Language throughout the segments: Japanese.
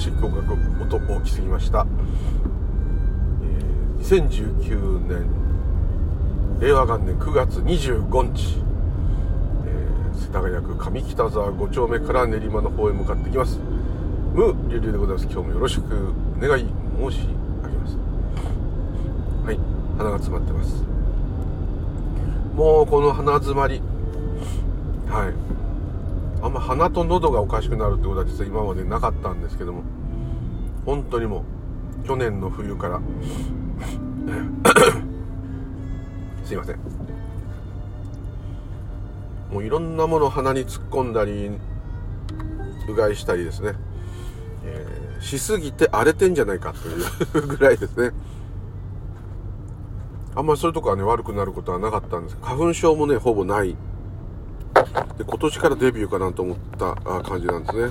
し合格音大きすぎました、えー、2019年令和元年9月25日、えー、世田谷区上北沢5丁目から練馬の方へ向かっていきます。ムーリュウリュウでございます。今日もよろしくお願い申し上げます。はい鼻が詰まってます。もうこの鼻詰まり。はい。あんま鼻と喉がおかしくなるってことは実は今までなかったんですけども。本当にもう去年の冬から。すいません。もういろんなもの鼻に突っ込んだりうがいしたりですね、えー、しすぎて荒れてんじゃないかというぐらいですね。あんまりそういうとこはね悪くなることはなかったんです。花粉症もねほぼない。で今年からデビューかなと思った感じなんですね。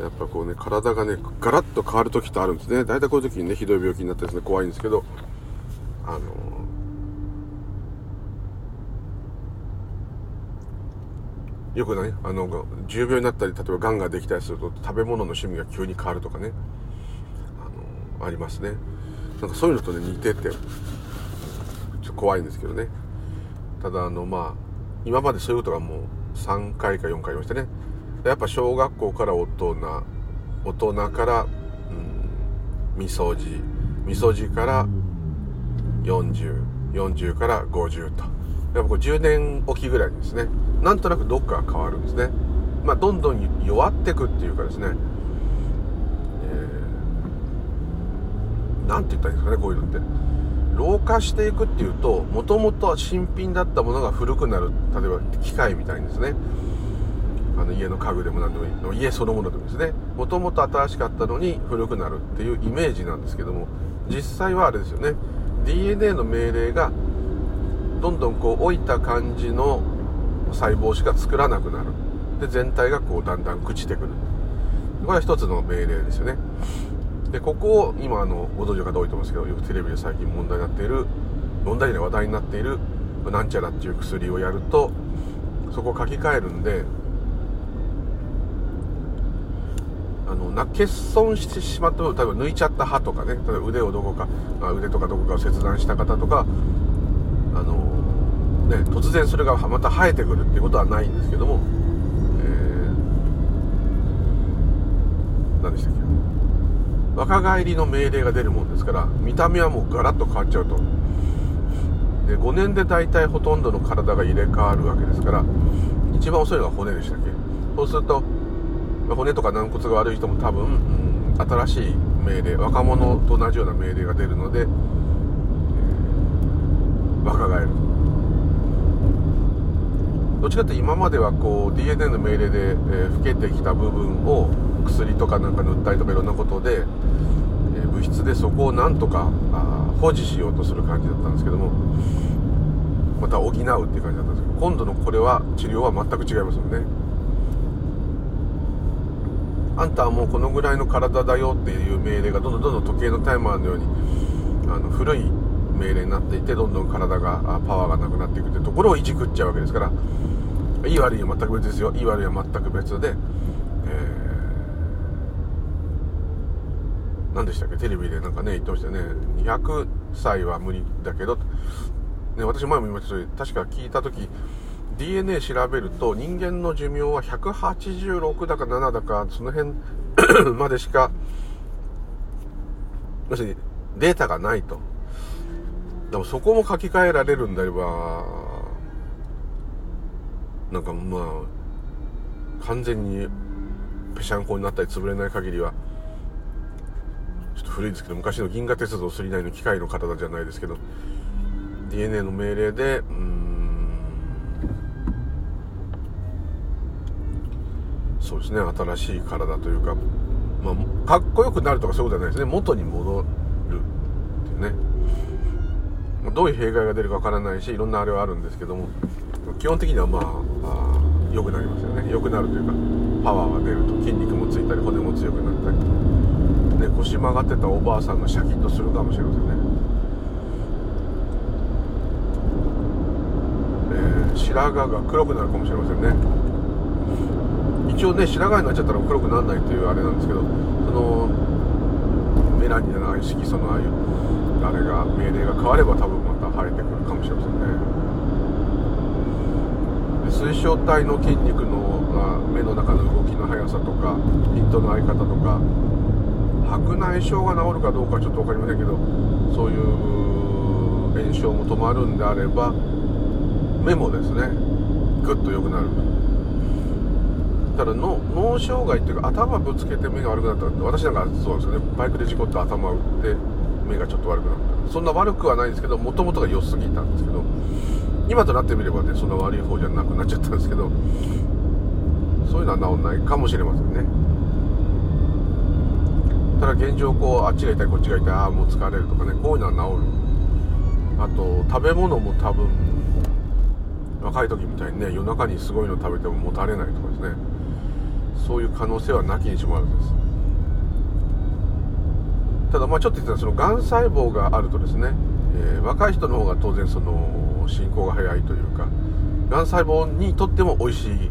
やっぱこうね体がねガラッと変わる時ってあるんですね。大体こういう時にねひどい病気になったりですね怖いんですけどあのよくねあの重病になったり例えばがんができたりすると食べ物の趣味が急に変わるとかね。あのありますね。なんかそういうのとね似ててちょっと怖いんですけどね。ただあのまあ今までそういうことがもう3回か4回ありましたね。やっぱ小学校から大人大人からうんみそじみそじから4040から50と。やっぱこう10年おきぐらいにですね。なんとなくどっかが変わるんですね。まあどんどん弱ってくっていうかですね、えー、て言ったらいいんですかねこういうのって。老化していくっていうともともと新品だったものが古くなる例えば機械みたいにですね。あの家の家具でも何でもいい。家そのものでもですね。もともと新しかったのに古くなるっていうイメージなんですけども実際はあれですよね。DNA の命令がどんどんこう老いた感じの細胞しか作らなくなる。で全体がこうだんだん朽ちてくる。これは一つの命令ですよね。でここを今あのご存知の方多いと思うんですけどよくテレビで最近問題になっている問題で話題になっているなんちゃらっていう薬をやるとそこを書き換えるんであのな欠損してしまった例えば抜いちゃった歯とかね例えば腕をどこか、腕とかどこかを切断した方とかあのね突然それがまた生えてくるっていうことはないんですけども、えー、何でしたっけ？若返りの命令が出るもんですから見た目はもうガラッと変わっちゃうと。で5年で大体ほとんどの体が入れ替わるわけですから一番遅いのは骨でしたっけ？そうすると骨とか軟骨が悪い人も多分、うん、新しい命令若者と同じような命令が出るので、えー、若返る。どっちかって今まではこう DNA の命令で、えー、老けてきた部分を薬とかなんか塗ったりとかいろんなことで、えー、物質でそこをなんとかあ保持しようとする感じだったんですけどもまた補うっていう感じだったんですけど今度のこれは治療は全く違いますよね。あんたはもうこのぐらいの体だよっていう命令がどんどんどんどん時計のタイマーのようにあの古い命令になっていてどんどん体がパワーがなくなっていくってところをいじくっちゃうわけですからいい悪いは全く別ですよ。いい悪いは全く別で何でしたっけ？テレビでなんかね言ってましたよね。200歳は無理だけど、ね、私前も言いましたけど確か聞いた時 DNA 調べると人間の寿命は186だか7だかその辺 までしか要するにデータがないと。でもそこも書き換えられるんであればなんかまあ完全にぺしゃんこになったり潰れない限りは。と古いですけど昔の銀河鉄道9の機械の方じゃないですけど DNA の命令でうんそうですね新しい体というか、まあ、かっこよくなるとかそういうことじゃないですね。元に戻るっていうね。どういう弊害が出るかわからないしいろんなあれはあるんですけども基本的にはまあ良くなりますよね。良くなるというかパワーが出ると筋肉もついたり骨も強くなったり。ね腰曲がってたおばあさんがシャキッとするかもしれませんね、えー、白髪が黒くなるかもしれませんね。一応ね白髪になっちゃったら黒くならないというあれなんですけどそのメラニンじゃない色素のああいうあれが命令が変われば多分また生えてくるかもしれませんね。水晶体の筋肉の目の中の動きの速さとかピントの合い方とか白内障が治るかどうかちょっと分かりませんけどそういう炎症も止まるんであれば目もですね。ぐっと良くなる。ただの脳障害っていうか頭ぶつけて目が悪くなったって私なんかそうなんですよね。バイクで事故って頭打って目がちょっと悪くなった。そんな悪くはないんですけどもともとが良すぎたんですけど今となってみればねそんな悪い方じゃなくなっちゃったんですけどそういうのは治んないかもしれませんね。現状こうあっちが痛いこっちが痛いああもう疲れるとかねこういうのは治る。あと食べ物も多分若い時みたいにね夜中にすごいの食べてももたれないとかですね。そういう可能性はなきにしもあるんです。ただまあちょっと言ったらそのがん細胞があるとですね、えー、若い人の方が当然その進行が早いというかがん細胞にとっても美味しい、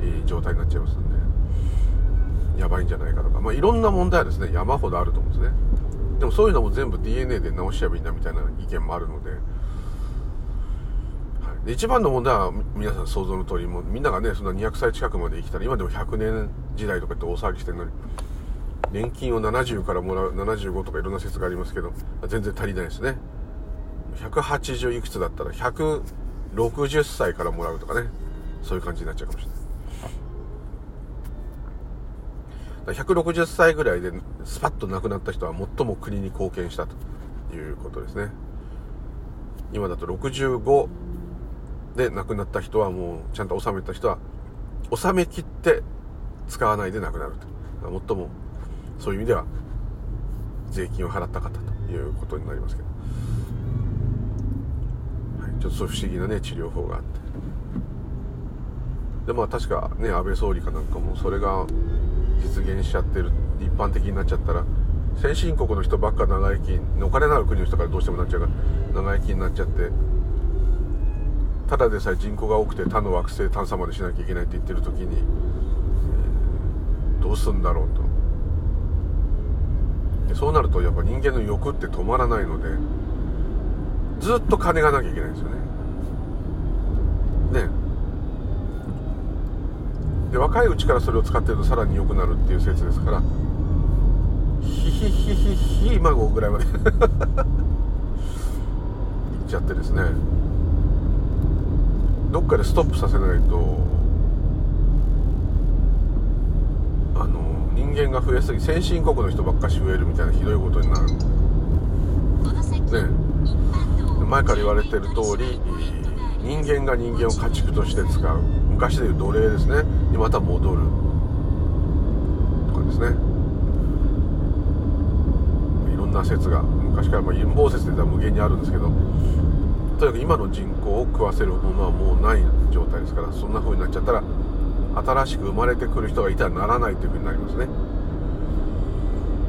えー、状態になっちゃいますやばいんじゃないかとか。まあいろんな問題はですね山ほどあると思うんですね。でもそういうのも全部 DNA で直しちゃえばいいんだみたいな意見もあるので。はい。で一番の問題は皆さん想像の通りもみんながねそんな200歳近くまで生きたら今でも100年時代とかって大騒ぎしてるのに年金を70からもらう75とかいろんな説がありますけど全然足りないですね。180いくつだったら160歳からもらうとかね。そういう感じになっちゃうかもしれない。160歳ぐらいでスパッと亡くなった人は最も国に貢献したということですね。今だと65で亡くなった人はもうちゃんと納めた人は納めきって使わないで亡くなると。最もそういう意味では税金を払った方ということになりますけど、はい、ちょっとそういう不思議なね治療法があって。でまあ確かね安倍総理かなんかもそれが実現しちゃってる一般的になっちゃったら先進国の人ばっか長生きお金のある国の人からどうしてもなっちゃうから長生きになっちゃってただでさえ人口が多くて他の惑星探査までしなきゃいけないって言ってる時に、えー、どうすんだろうと。そうなるとやっぱ人間の欲って止まらないのでずっと金がなきゃいけないんですよね。ね。で若いうちからそれを使ってるとさらに良くなるっていう説ですから。ヒヒヒヒヒ孫ぐらいまでいっちゃってですねどっかでストップさせないとあの人間が増えすぎ先進国の人ばっかし増えるみたいなひどいことになるね前から言われてる通り人間が人間を家畜として使う昔でいう奴隷ですね。にまた戻る。とかですね。いろんな説が昔からまあ陰謀説で無限にあるんですけど。とにかく今の人口を食わせるものはもうない状態ですからそんな風になっちゃったら新しく生まれてくる人がいたらならないという風になりますね。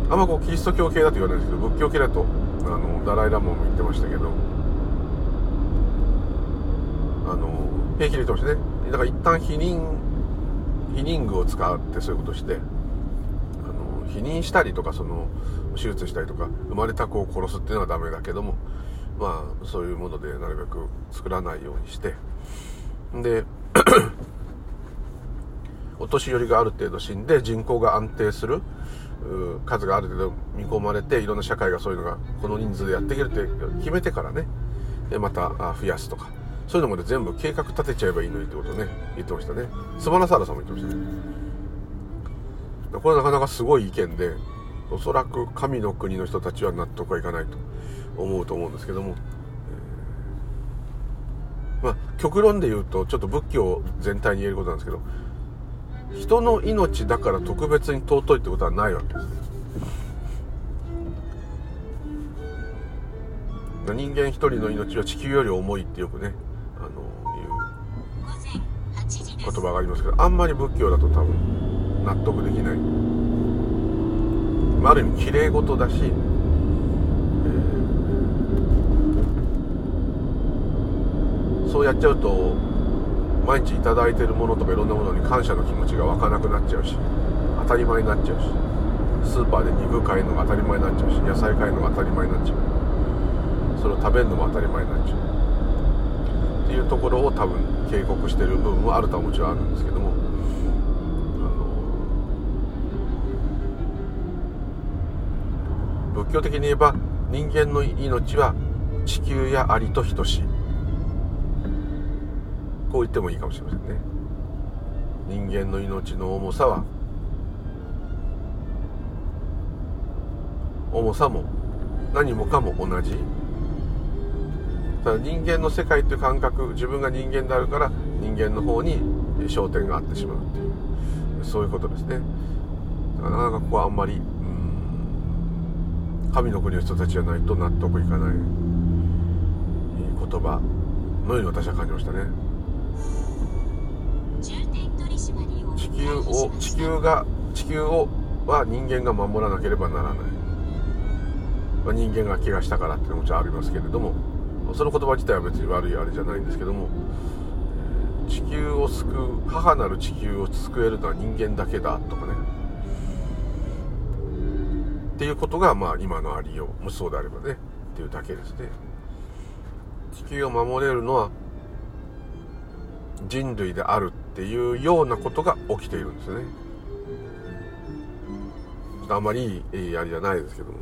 あんまこうキリスト教系だと言わないですけど仏教系だとあのダライ・ラモンも言ってましたけどあの平気で言ってましたね。だから一旦否認否認具を使ってそういうことしてあの否認したりとかその手術したりとか生まれた子を殺すっていうのはダメだけどもまあそういうものでなるべく作らないようにしてで お年寄りがある程度死んで人口が安定する数がある程度見込まれていろんな社会がそういうのがこの人数でやっていけるって決めてからねでまた増やすとか。そういうのまで全部計画立てちゃえばいいのにってことをね。言ってましたね。スマナサーラさんも言ってましたね。これなかなかすごい意見でおそらく神の国の人たちは納得はいかないと思うと思うんですけども、えー、まあ極論で言うとちょっと仏教全体に言えることなんですけど人の命だから特別に尊いってことはないわけです。人間一人の命は地球より重いってよくね言葉がありますけどあんまり仏教だと多分納得できない。ある意味きれい事だしそうやっちゃうと毎日頂いてるものとかいろんなものに感謝の気持ちが湧かなくなっちゃうし当たり前になっちゃうしスーパーで肉買えるのが当たり前になっちゃうし野菜買えるのが当たり前になっちゃう。それを食べるのも当たり前になっちゃう。っていうところを多分警告してる部分はあるとはもちろんあるんですけども。仏教的に言えば人間の命は地球やアリと等しいこう言ってもいいかもしれませんね。人間の命の重さは重さも何もかも同じ。ただ人間の世界っていう感覚自分が人間であるから人間の方に焦点があってしまうっていう。そういうことですね。なかなかここはあんまり神の国の人たちじゃないと納得いかない。言葉のように私は感じましたね。地球を地球が地球をは人間が守らなければならない、まあ、人間が怪我したからっていうのももちろんありますけれどもその言葉自体は別に悪いあれじゃないんですけども地球を救う母なる地球を救えるのは人間だけだとかね。っていうことがまあ今のありようもしそうであればねっていうだけですね。地球を守れるのは人類であるっていうようなことが起きているんですね。ちょっとあんまりいいありじゃないですけども。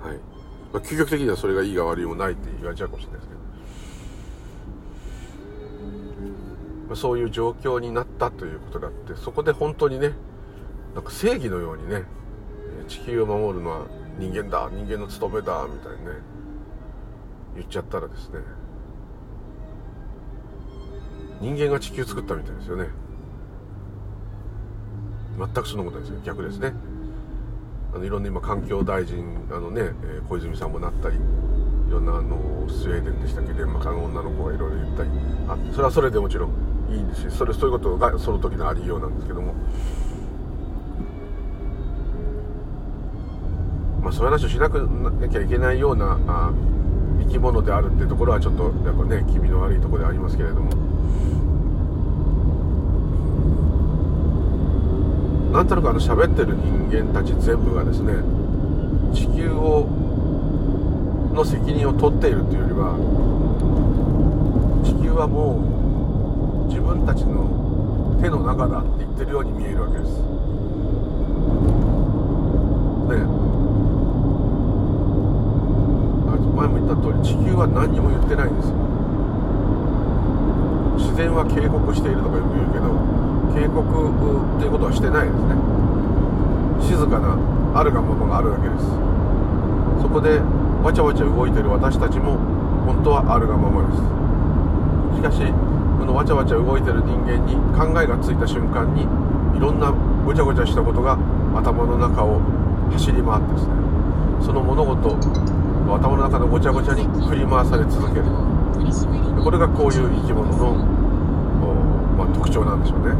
はい、まあ、究極的にはそれがいいが悪いもないって言われちゃうかもしれないですけど、まあ、そういう状況になったということだってそこで本当にねなんか正義のようにね地球を守るのは人間だ人間の務めだみたいにね言っちゃったらですね人間が地球作ったみたいですよね。全くそのことですよ。逆ですね。のいろんな今環境大臣あのね、え小泉さんもなったりいろんなあのスウェーデンでしたっけデンマークの女の子がいろいろ言ったりあそれはそれでもちろんいいんですしそれそういうことがその時のありようなんですけども。まあ、そういう話をしなくなきゃいけないようなあ生き物であるっていうところはちょっとやっぱね気味の悪いところでありますけれども。なんとなくあの喋ってる人間たち全部がですね地球をの責任を取っているというよりは地球はもう自分たちの手の中だって言ってるように見えるわけです。ね前も言った通り地球は何にも言ってないんですよ自然は警告しているとかよく言うけど警告っていうことはしてないですね。静かなあるがままがあるだけです。そこでわちゃわちゃ動いてる私たちも本当はあるがままです。しかしこのわちゃわちゃ動いてる人間に考えがついた瞬間にいろんなごちゃごちゃしたことが頭の中を走り回ってですね。その物事頭の中のごちゃごちゃに振り回され続ける。これがこういう生き物の、まあ、特徴なんでしょうね。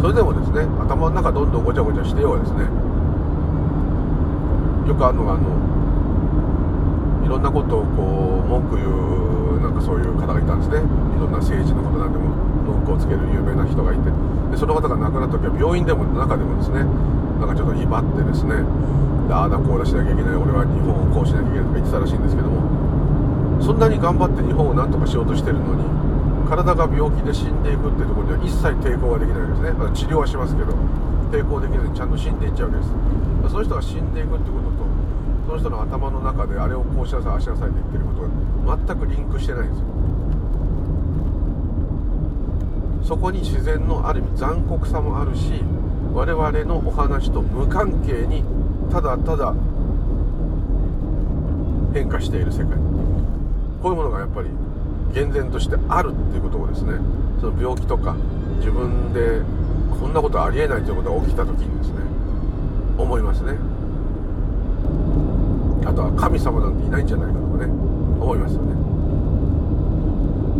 それでもですね頭の中どんどんごちゃごちゃしてようですね。よくあるのがあのいろんなことをこう文句言うなんかそういう方がいたんですね。いろんな政治のことなんでも文句をつける有名な人がいて。でその方が亡くなった時は病院でも中でもですねなんかちょっと威張ってですねああだこうだしなきゃいけない俺は日本をこうしなきゃいけないとか言ってたらしいんですけどもそんなに頑張って日本を何とかしようとしてるのに体が病気で死んでいくっていうところには一切抵抗ができないわけですね、まあ、治療はしますけど抵抗できずにちゃんと死んでいっちゃうわけです。その人が死んでいくってこととその人の頭の中であれをこうしなさいああしなさいって言ってることが全くリンクしてないんですよ。そこに自然のある意味残酷さもあるし我々のお話と無関係にただただ変化している世界。こういうものがやっぱり厳然としてあるっていうことをですねその病気とか自分でこんなことありえないということが起きた時にですね思いますね。あとは神様なんていないんじゃないかとかね思いますよね。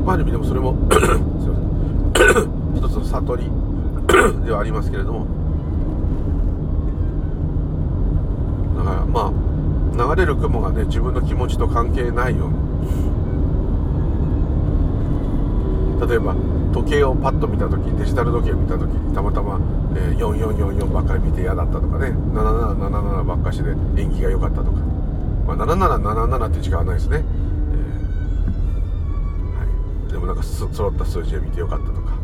ある意味でもそれも すいません。一つの悟り ではありますけれども。だからまあ流れる雲がね自分の気持ちと関係ないように例えば時計をパッと見た時デジタル時計を見た時にたまたま、えー、4444ばっかり見て嫌だったとかね7777ばっかしで縁起が良かったとか、まあ、7777って時間はないですね、えー、はい、でもなんかそ揃った数字で見てよかったとか。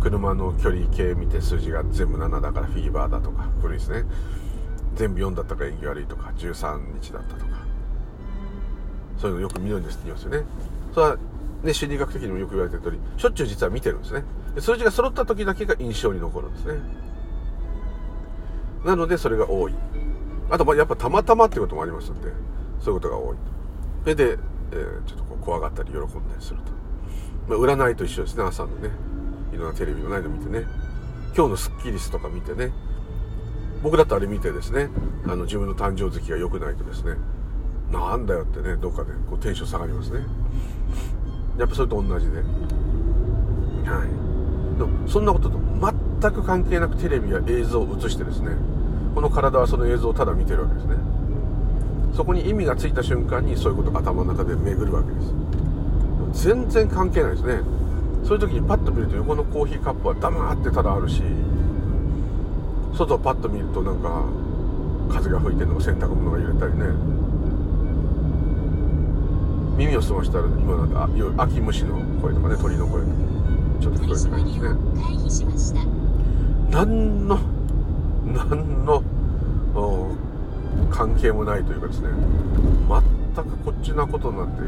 車の距離計見て数字が全部7だからフィーバーだとか古いですね。全部4だったから縁起悪いとか13日だったとか。そういうのよく見るんですって言いますよね。それはね、心理学的にもよく言われてる通り、しょっちゅう実は見てるんですね。数字が揃った時だけが印象に残るんですね。なので、それが多い。あと、まやっぱたまたまってこともありますので、そういうことが多い。それで、えー、ちょっとこう怖がったり喜んだりすると。まあ、占いと一緒ですね、朝のね。いろんなテレビのないの見てね。今日のスッキリスとか見てね。僕だとあれ見てですね、あの、自分の誕生月が良くないとですね、なんだよってね、どっかでこうテンション下がりますね。やっぱそれと同じで。はい。でも、そんなことと全く関係なくテレビや映像を映してですね、この体はその映像をただ見てるわけですね。そこに意味がついた瞬間にそういうことが頭の中で巡るわけです。全然関係ないですね。そういう時にパッと見ると横のコーヒーカップは黙ってただあるし、外をパッと見るとなんか風が吹いてるのを洗濯物が揺れたりね耳を澄ましたら今なんか秋虫の声とかね鳥の声ちょっと聞こえてないですね。何の何の関係もないというかですね。全くこっちなことになって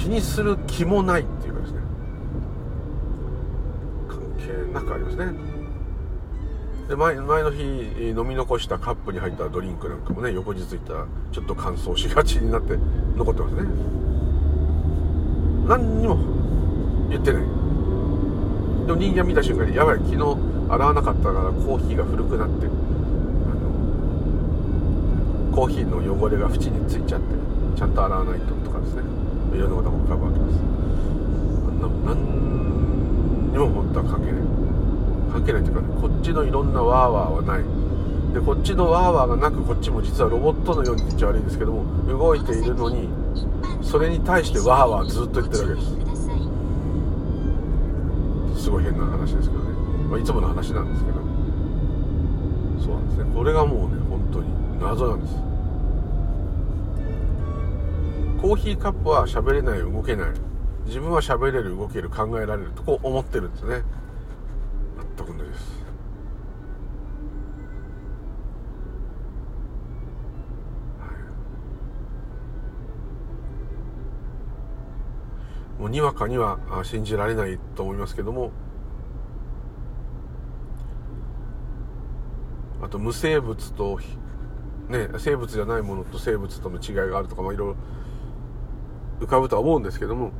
気にする気もないっていうかですね。関係なくありますね。で前前の日飲み残したカップに入ったドリンクなんかもね横日行ったらちょっと乾燥しがちになって残ってますね。何にも言ってない。でも人間見た瞬間にやばい昨日洗わなかったからコーヒーが古くなってコーヒーの汚れが縁についちゃってちゃんと洗わないととかですね。いろんなことが浮かぶわけです。何にも本当は関係ない。関係ないというか、ね、こっちのいろんなワーワーはない。でこっちのワーワーがなくこっちも実はロボットのように言っちゃ悪いんですけども動いているのにそれに対してワーワーずっと言ってるわけです。すごい変な話ですけどね、まあ、いつもの話なんですけど。そうなんですね。これがもうね本当に謎なんです。コーヒーカップは喋れない動けない。自分は喋れる動ける考えられるとこう思ってるんですね。全く同じです。もうにわかには信じられないと思いますけども。あと無生物とね生物じゃないものと生物との違いがあるとかまあいろいろ浮かぶとは思うんですけども。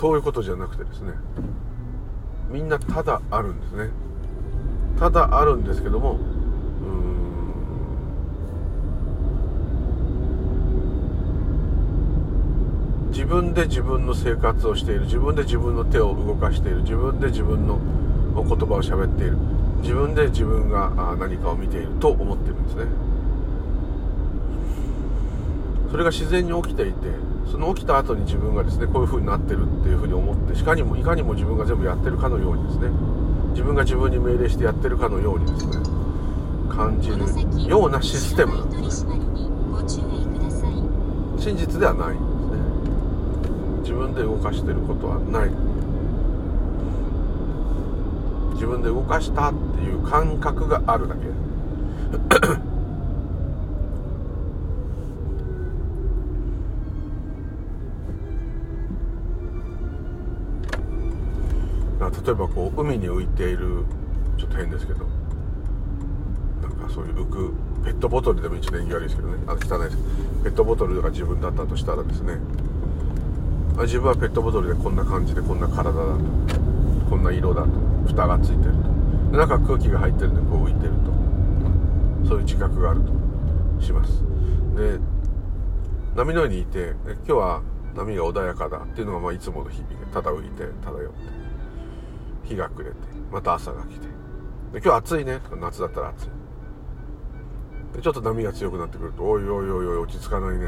そういうことじゃなくてですねみんなただあるんですね。ただあるんですけども自分で自分の生活をしている自分で自分の手を動かしている自分で自分の言葉を喋っている自分で自分が何かを見ていると思ってるんですね。それが自然に起きていてその起きた後に自分がですねこういう風になってるっていう風に思ってしかにもいかにも自分が全部やってるかのようにですね自分が自分に命令してやってるかのようにですね感じるようなシステムなんですね。真実ではないんですね。自分で動かしてることはない。自分で動かしたっていう感覚があるだけ。例えばこう海に浮いているちょっと変ですけどなんかそういう浮くペットボトルでも一年悪いですけどね。あ汚いです。ペットボトルが自分だったとしたらですね。自分はペットボトルでこんな感じでこんな体だと。こんな色だと。蓋がついてると。中空気が入ってるんでこう浮いてると。そういう自覚があるとします。で波の上にいて今日は波が穏やかだっていうのがまあいつもの日々でただ浮いて漂って。日が暮れてまた朝が来て。で今日暑いね。夏だったら暑い。でちょっと波が強くなってくるとおいおいおいおい落ち着かないね。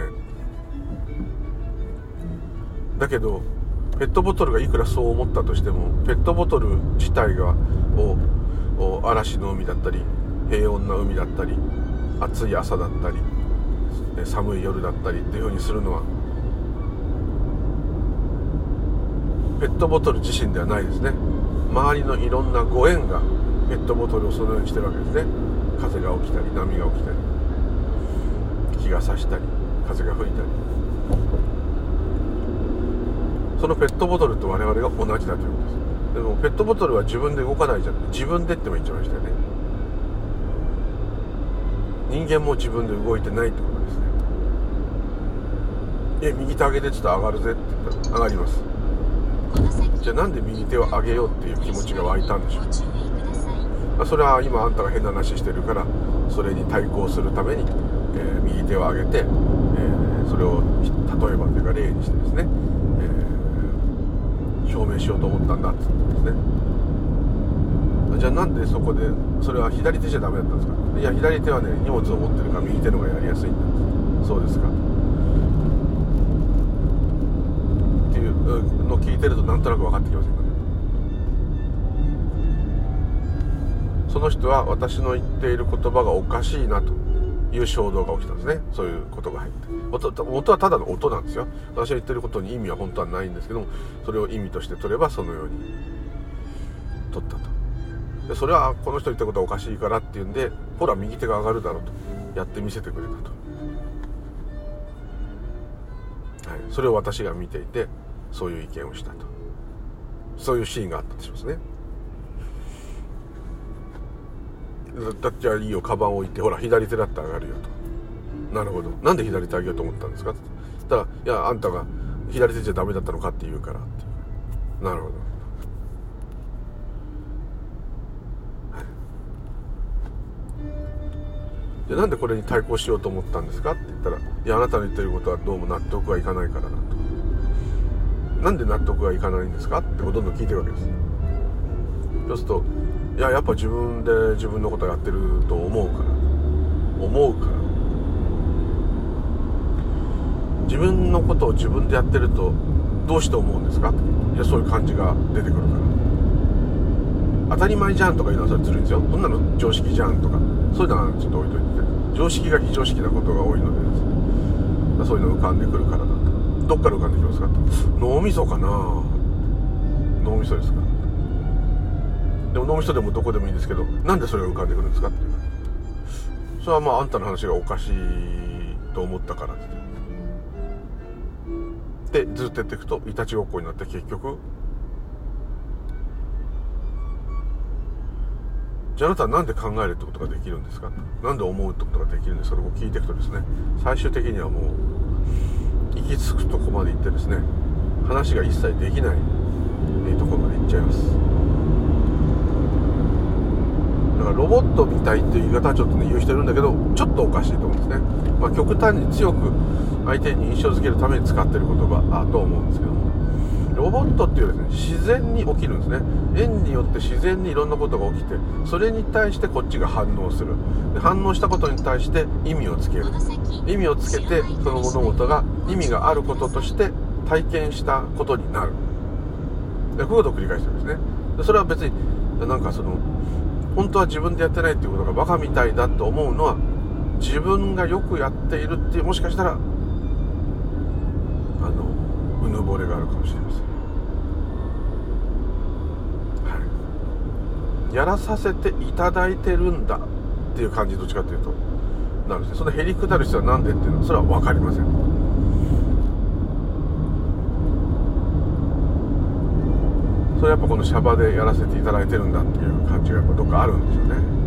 だけどペットボトルがいくらそう思ったとしてもペットボトル自体がを嵐の海だったり平穏な海だったり暑い朝だったり寒い夜だったりっていうふうにするのはペットボトル自身ではないですね。周りのいろんなご縁がペットボトルをそのようにしてるわけですね。風が起きたり波が起きたり日が差したり風が吹いたり。そのペットボトルと我々が同じだということです。でもペットボトルは自分で動かないじゃん。自分でっても言ってましたよね。人間も自分で動いてないってことですね。え右手上げてちょっと上がるぜって言ったら上がります。じゃあなんで右手を上げようっていう気持ちが湧いたんでしょう？それは今あんたが変な話してるからそれに対抗するために、えー、右手を上げて、えー、それを例えばというか例にしてですね、えー、証明しようと思ったんだって言うんですね。じゃあなんでそこでそれは左手じゃダメだったんですか？いや左手はね荷物を持ってるから右手の方がやりやすいんだそうですかっていうの聞いてるとなん。となく分かってきません。かねその人は私の言っている言葉がおかしいなという衝動が起きたん。ですねそういうことが入って音音はただの音なん。ですよ私が言ってることに意味は本当はないん。ですけどもそれを意味として取ればそのように取ったとでそれはこの人言ったことはおかしいからっていうん。でほら右手が上がるだろうとやってみせてくれたと、はい、それを私が見ていてそういう意見をしたと。そういうシーンがあったとしますね。だってじゃあいいよカバン置いてほら左手だって上がるよと。なるほど。なんで左手上げようと思ったんですか？って言ったらいやあんたが左手じゃダメだったのかって言うからってなるほど。でなんでこれに対抗しようと思ったんですか？って言ったらいやあなたの言ってることはどうも納得がいかないからだと。なんで納得がいかないんですかってどんどん聞いてるわけです。そうするといややっぱ自分で自分のことやってると思うから。思うから。自分のことを自分でやってるとどうして思うんですか？いやそういう感じが出てくるから。当たり前じゃんとか言うのはそれずるいんですよ。そんなの常識じゃんとか。そういうのはちょっと置いといて。常識が非常識なことが多いのでそういうの浮かんでくるからだどっから浮かんできますか？脳みそかな。脳みそですか？でも脳みそでもどこでもいいんですけどなんでそれが浮かんでくるんですか？っていうそれはまああんたの話がおかしいと思ったからって。でずっとやっていくといたちごっこになって結局じゃああなたは何で考えるってことができるんですか？何で思うってことができるんですか？と聞いていくとですね最終的にはもう行き着くとこまで行ってですね話が一切できないところまで行っちゃいます。だからロボットみたいっていう言い方はちょっとね言う人いるんだけどちょっとおかしいと思うんですね、まあ、極端に強く相手に印象づけるために使ってる言葉だと思うんですけども。ロボットっていうですね自然に起きるんですね。縁によって自然にいろんなことが起きてそれに対してこっちが反応する。で反応したことに対して意味をつける。意味をつけてその物事が意味があることとして体験したことになる。でこういうことを繰り返してるんですね。でそれは別になんかその本当は自分でやってないっていうことがバカみたいだと思うのは自分がよくやっているっていうもしかしたらあのうぬぼれがあるかもしれません。やらさせていただいてるんだっていう感じどっちかっていうとなるんですねそのへりくだる人は何でっていうのはそれは分かりません。それはやっぱこのシャバでやらせていただいてるんだっていう感じがやっぱどっかあるんですよね。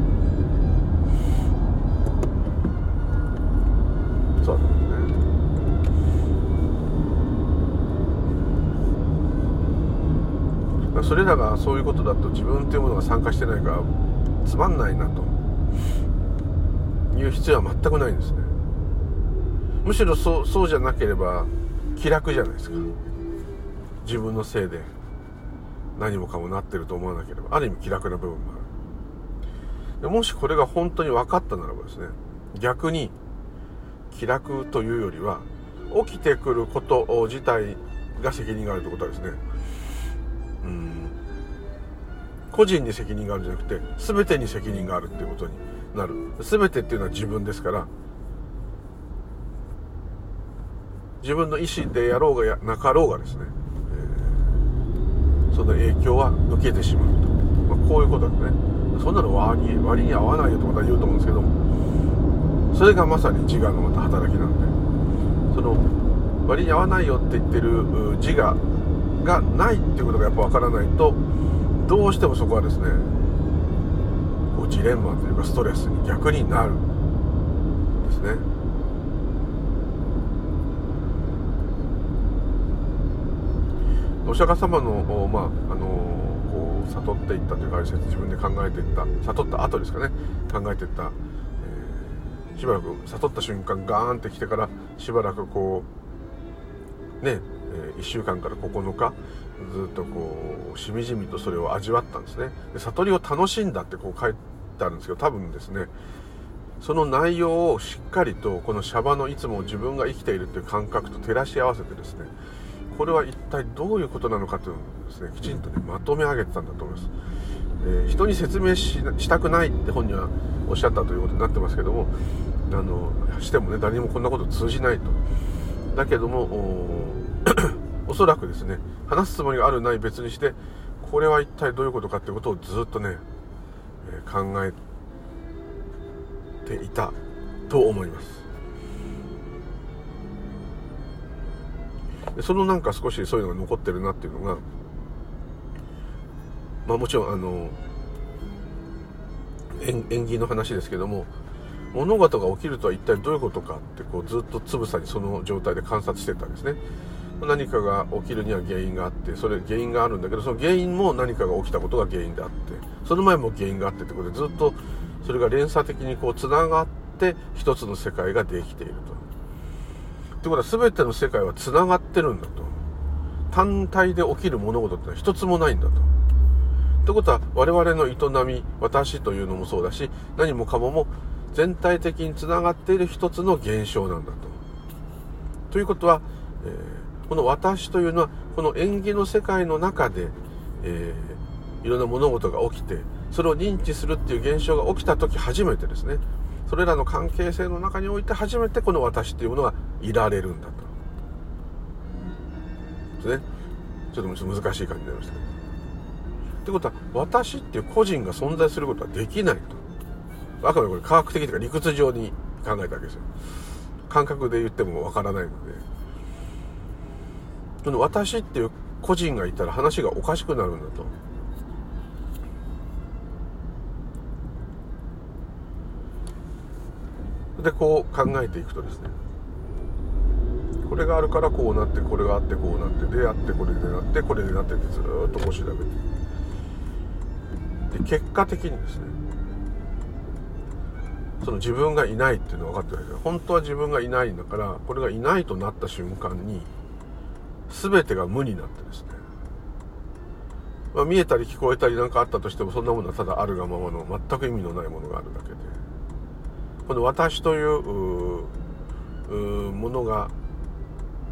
それらがそういうことだと自分っていうものが参加してないからつまんないなと。いう必要は全くないんですね。むしろそうそうじゃなければ気楽じゃないですか。自分のせいで。何もかもなってると思わなければ。ある意味気楽な部分もある。でもしこれが本当に分かったならばですね。逆に気楽というよりは起きてくること自体が責任があるってことはですね個人に責任があるんじゃなくて全てに責任があるっていうことになる。全てっていうのは自分ですから。自分の意思でやろうがやなかろうがですね、えー、その影響は受けてしまうと、まあ、こういうことですね。そんなの割に割に合わないよとまた言うと思うんですけども。それがまさに自我のまた働きなんで。その割に合わないよって言ってる自我がないっていうことがやっぱ分からないとどうしてもそこはですねこうジレンマというかストレスに逆になるんですね。お釈迦様のまああのこう悟っていったというか自分で考えていった悟った後ですかね。考えていった、えー、しばらく悟った瞬間ガーンって来てからしばらくこうね1週間から9日ずっとこうしみじみとそれを味わったんですね。で悟りを楽しんだってこう書いてあるんですけど多分ですねその内容をしっかりとこのシャバのいつも自分が生きているという感覚と照らし合わせてですねこれは一体どういうことなのかというのをですねきちんとねまとめ上げてたんだと思います、えー、人に説明したくないって本にはおっしゃったということになってますけどもあのしてもね誰にもこんなこと通じないと。だけどもおそらくですね話すつもりがあるない別にしてこれは一体どういうことかっていうことをずっとね、え、考えていたと思います。でそのなんか少しそういうのが残ってるなっていうのがまあもちろんあの縁起の話ですけども物事が起きるとは一体どういうことかってこうずっとつぶさにその状態で観察してたんですね。何かが起きるには原因があってそれ原因があるんだけどその原因も何かが起きたことが原因であってその前も原因があってってことでずっとそれが連鎖的にこうつながって一つの世界ができていると。ってことは全ての世界はつながってるんだと。単体で起きる物事ってのは一つもないんだと。ってことは我々の営み私というのもそうだし何もかもも全体的につながっている一つの現象なんだと。ということは、えーこの私というのはこの縁起の世界の中で、えー、いろんな物事が起きてそれを認知するっていう現象が起きた時初めてですねそれらの関係性の中において初めてこの私っていうものがいられるんだと。ですね。ちょっと難しい感じになりましたけど。ってことは私っていう個人が存在することはできないと。あくまでこれ科学的というか理屈上に考えたわけですよ。感覚で言ってもわからないので。その私っていう個人がいたら話がおかしくなるんだと。でこう考えていくとですね。これがあるからこうなってこれがあってこうなってであってこれでなってこれでなってってずっとこう調べて。で結果的にですね。その自分がいないっていうのは分かってないけど本当は自分がいないんだからこれがいないとなった瞬間に全てが無になってですね、まあ、見えたり聞こえたりなんかあったとしてもそんなものはただあるがままの全く意味のないものがあるだけで。この私というものが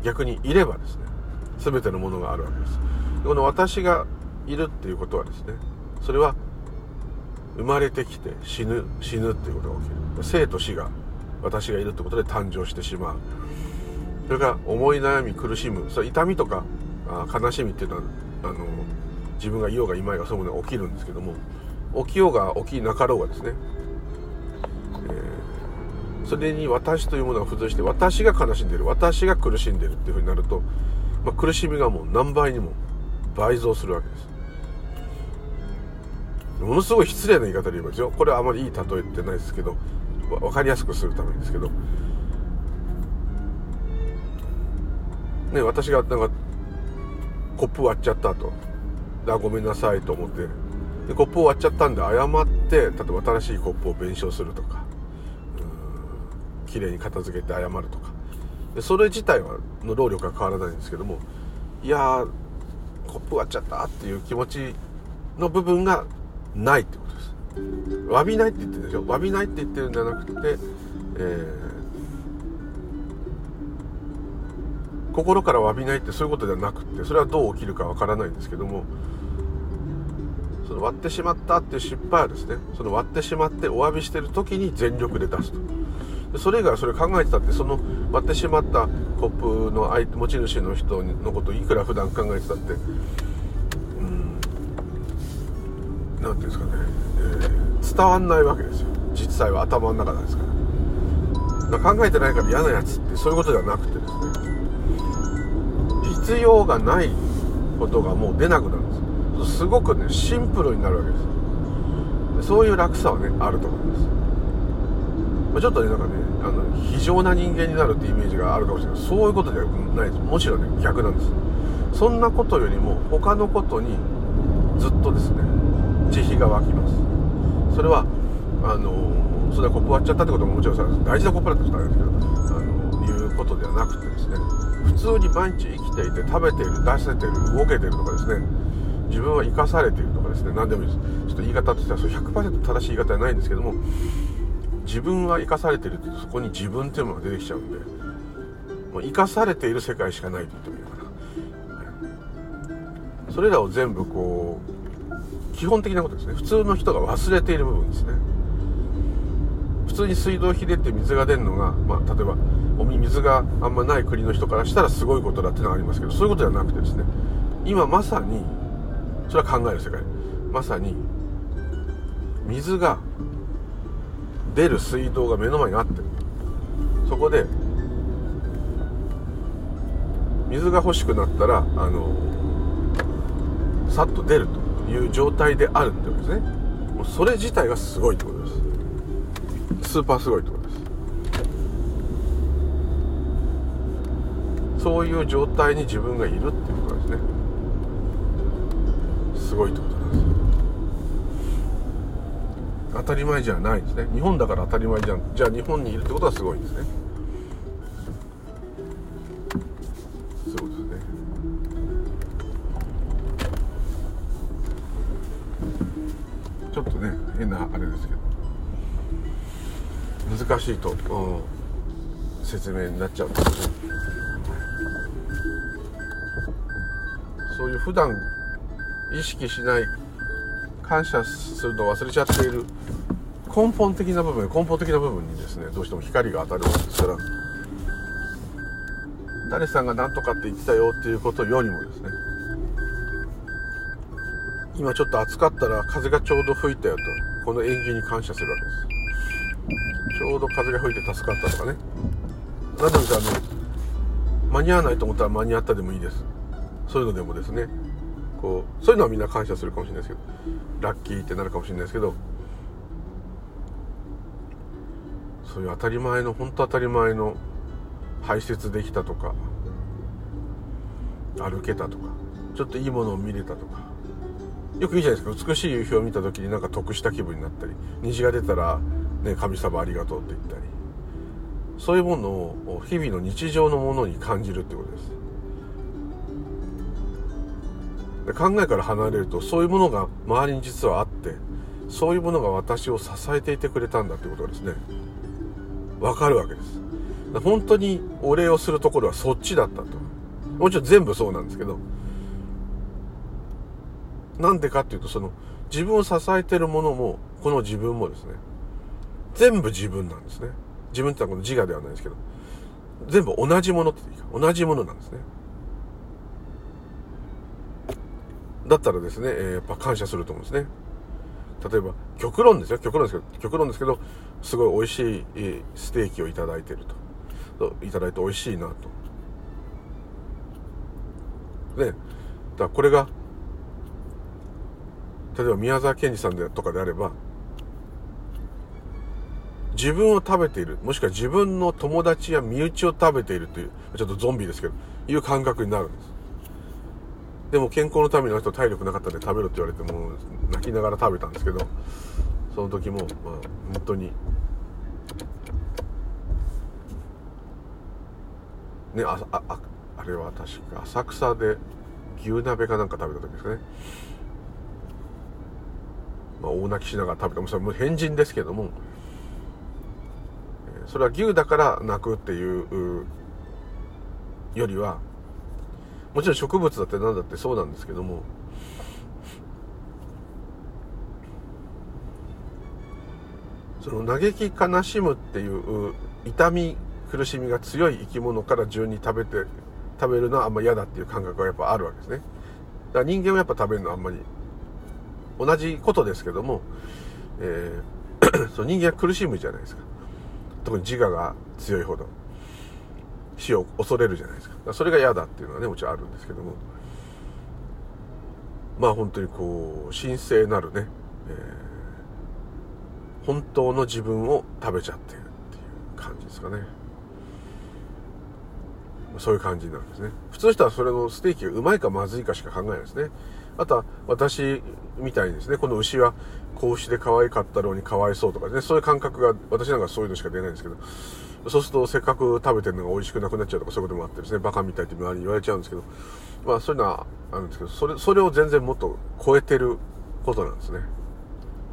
逆にいればですね全てのものがあるわけです。この私がいるっていうことはですねそれは生まれてきて死ぬ死ぬっていうことが起きる。生と死が私がいるってことで誕生してしまう。それから思い悩み苦しむ。それ痛みとかあ悲しみっていうのはあの自分がいようがいまいがそういうものが起きるんですけども起きようが起きなかろうがですね、えー、それに私というものが付随して私が悲しんでる私が苦しんでるっていうふうになると、まあ、苦しみがもう何倍にも倍増するわけです。ものすごい失礼な言い方で言いますよ。これはあまりいい例えってないですけど分かりやすくするためですけど。ね、私がなんか、コップ割っちゃったと。あ、ごめんなさいと思って。で、コップを割っちゃったんで謝って、例えば新しいコップを弁償するとか、綺麗に片付けて謝るとか。で、それ自体は、の労力は変わらないんですけども、いやー、コップ割っちゃったっていう気持ちの部分がないってことです。詫びないって言ってるでしょ詫びないって言ってるんじゃなくて、えー心から詫びないってそういうことではなくってそれはどう起きるかわからないんですけどもその割ってしまったっていう失敗はですねその割ってしまってお詫びしてる時に全力で出すと。でそれ以外はそれ考えてたってその割ってしまったコップの相手持ち主の人のこといくら普段考えてたってうん何ていうんですかね、えー、伝わんないわけですよ。実際は頭の中なんですから。考えてないから嫌なやつってそういうことではなくてですね必要がないことがもう出なくなるんですすごくねシンプルになるわけです。そういう楽さはねあると思います、ま、ちょっとねなんかねあの非常な人間になるってイメージがあるかもしれない。そういうことではないです。むしろね逆なんです。そんなことよりも他のことにずっとですね慈悲が湧きます。それはあのそれはコップ割っちゃったってことももちろん大事なコップだったら大変ですけどあのことではなくてですね普通に毎日生きていて食べている出せている動けているとかですね自分は生かされているとかですね何でもいいです。ちょっと言い方としてはそれ100%正しい言い方はないんですけども自分は生かされているってそこに自分っていうものが出てきちゃうんでもう生かされている世界しかないと言ってもいいのかな。それらを全部こう基本的なことですね。普通の人が忘れている部分ですね。普通に水道ひでって水が出るのが、まあ、例えばお水があんまない国の人からしたらすごいことだってのはありますけどそういうことではなくてですね今まさにそれは考える世界。まさに水が出る水道が目の前にあってそこで水が欲しくなったらあのさっと出るという状態であるってことですね。もうそれ自体がすごいってことです。スーパーすごいってことです。そういう状態に自分がいるっていうことですね。すごいってことなんです当たり前じゃないですね。日本だから当たり前じゃん。じゃあ日本にいるってことはすごいですね。そうですね。ちょっとね変なあれですけど。難しいと、うん、説明になっちゃうんですけどそういう普段意識しない感謝するのを忘れちゃっている根本的な部分根本的な部分にですねどうしても光が当たるわけですから誰さんが何とかって言ってたよっていうことよりもですね今ちょっと暑かったら風がちょうど吹いたよとこの縁起に感謝するわけです。ちょうど風が吹いて助かったとかね。何であの間に合わないと思ったら間に合ったでもいいです。そういうのでもですねこうそういうのはみんな感謝するかもしれないですけどラッキーってなるかもしれないですけどそういう当たり前の本当当たり前の排泄できたとか歩けたとかちょっといいものを見れたとかよく言うじゃないですか。美しい夕日を見た時になんか得した気分になったり虹が出たら、ね、神様ありがとうって言ったり。そういうものを日々の日常のものに感じるってことです。で考えから離れるとそういうものが周りに実はあってそういうものが私を支えていてくれたんだってことがですね。わかるわけです。本当にお礼をするところはそっちだったと。もちろん全部そうなんですけど。なんでかっていうとその自分を支えてるものもこの自分もですね。全部自分なんですね。自分ってのはこの自我ではないですけど。全部同じものっていいか。同じものなんですね。だったらですね、えー、やっぱ感謝すると思うんですね。例えば、極論ですよ。極論ですけど、極論ですけど、すごい美味しい、ステーキをいただいてると。いただいて美味しいなと。ね。だこれが、例えば宮沢賢治さんでとかであれば、自分を食べている、もしくは自分の友達や身内を食べているという、ちょっとゾンビですけど、いう感覚になるんです。でも健康のためにあの人体力なかったんで食べろって言われても泣きながら食べたんですけどその時もまあ本当にねあああれは確か浅草で牛鍋かなんか食べた時ですかね。まあ大泣きしながら食べた。もそれも変人ですけどもそれは牛だから泣くっていうよりはもちろん植物だって何だってそうなんですけども。その嘆き悲しむっていう痛み苦しみが強い生き物から順に食べて食べるのはあんま嫌だっていう感覚がやっぱあるわけですね。だから人間はやっぱ食べるのはあんまり同じことですけども、えー、その人間は苦しむじゃないですか。特に自我が強いほど。死を恐れるじゃないですか。それが嫌だっていうのはねもちろんあるんですけども。まあ本当にこう神聖なるね、えー、本当の自分を食べちゃってるっていう感じですかね。そういう感じになるんですね。普通の人はそれのステーキがうまいかまずいかしか考えないですね。あとは私みたいにですねこの牛は子牛で可愛かったろうにかわいそうとかねそういう感覚が私なんかそういうのしか出ないんですけど。そうするとせっかく食べてるのが美味しくなくなっちゃうとかそういうこともあってですねバカみたいって周りに言われちゃうんですけどまあそういうのはあるんですけどそれそれを全然もっと超えてることなんですね。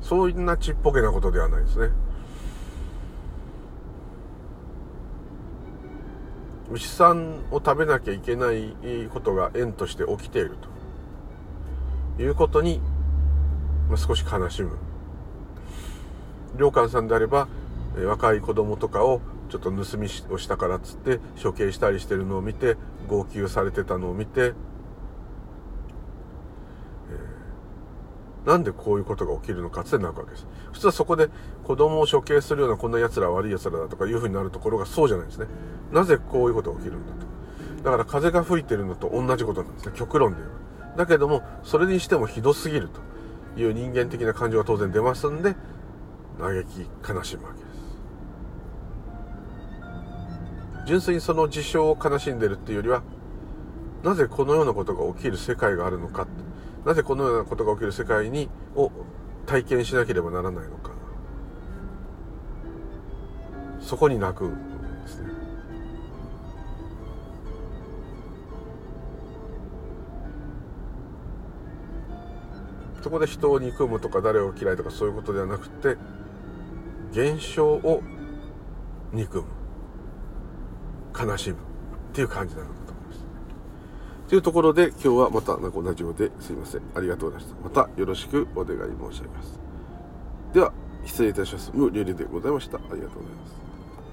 そんなちっぽけなことではない。ですね牛さんを食べなきゃいけないことが縁として起きているということに、まあ、少し悲しむ。良寛さんであれば若い子供とかをちょっと盗みをしたからっつって処刑したりしてるのを見て号泣されてたのを見て、えー、なんでこういうことが起きるのかってなるわけです。普通はそこで子供を処刑するようなこんな奴ら悪い奴らだとかいうふうになるところがそうじゃないですね。なぜこういうことが起きるんだと。だから風が吹いてるのと同じことなんですね。極論で言うだけどもそれにしてもひどすぎるという人間的な感情が当然出ますんで嘆き悲しむわけです。純粋にその事象を悲しんでるっていうよりはなぜこのようなことが起きる世界があるのか。なぜこのようなことが起きる世界にを体験しなければならないのか。そこに泣くんですね。そこで人を憎むとか誰を嫌いとかそういうことではなくて現象を憎む。悲しむっていう感じなのかと思います。というところで今日はまた同じようですいません。ありがとうございました。またよろしくお願い申し上げます。では、失礼いたします。無理理でございました。ありがとうございます。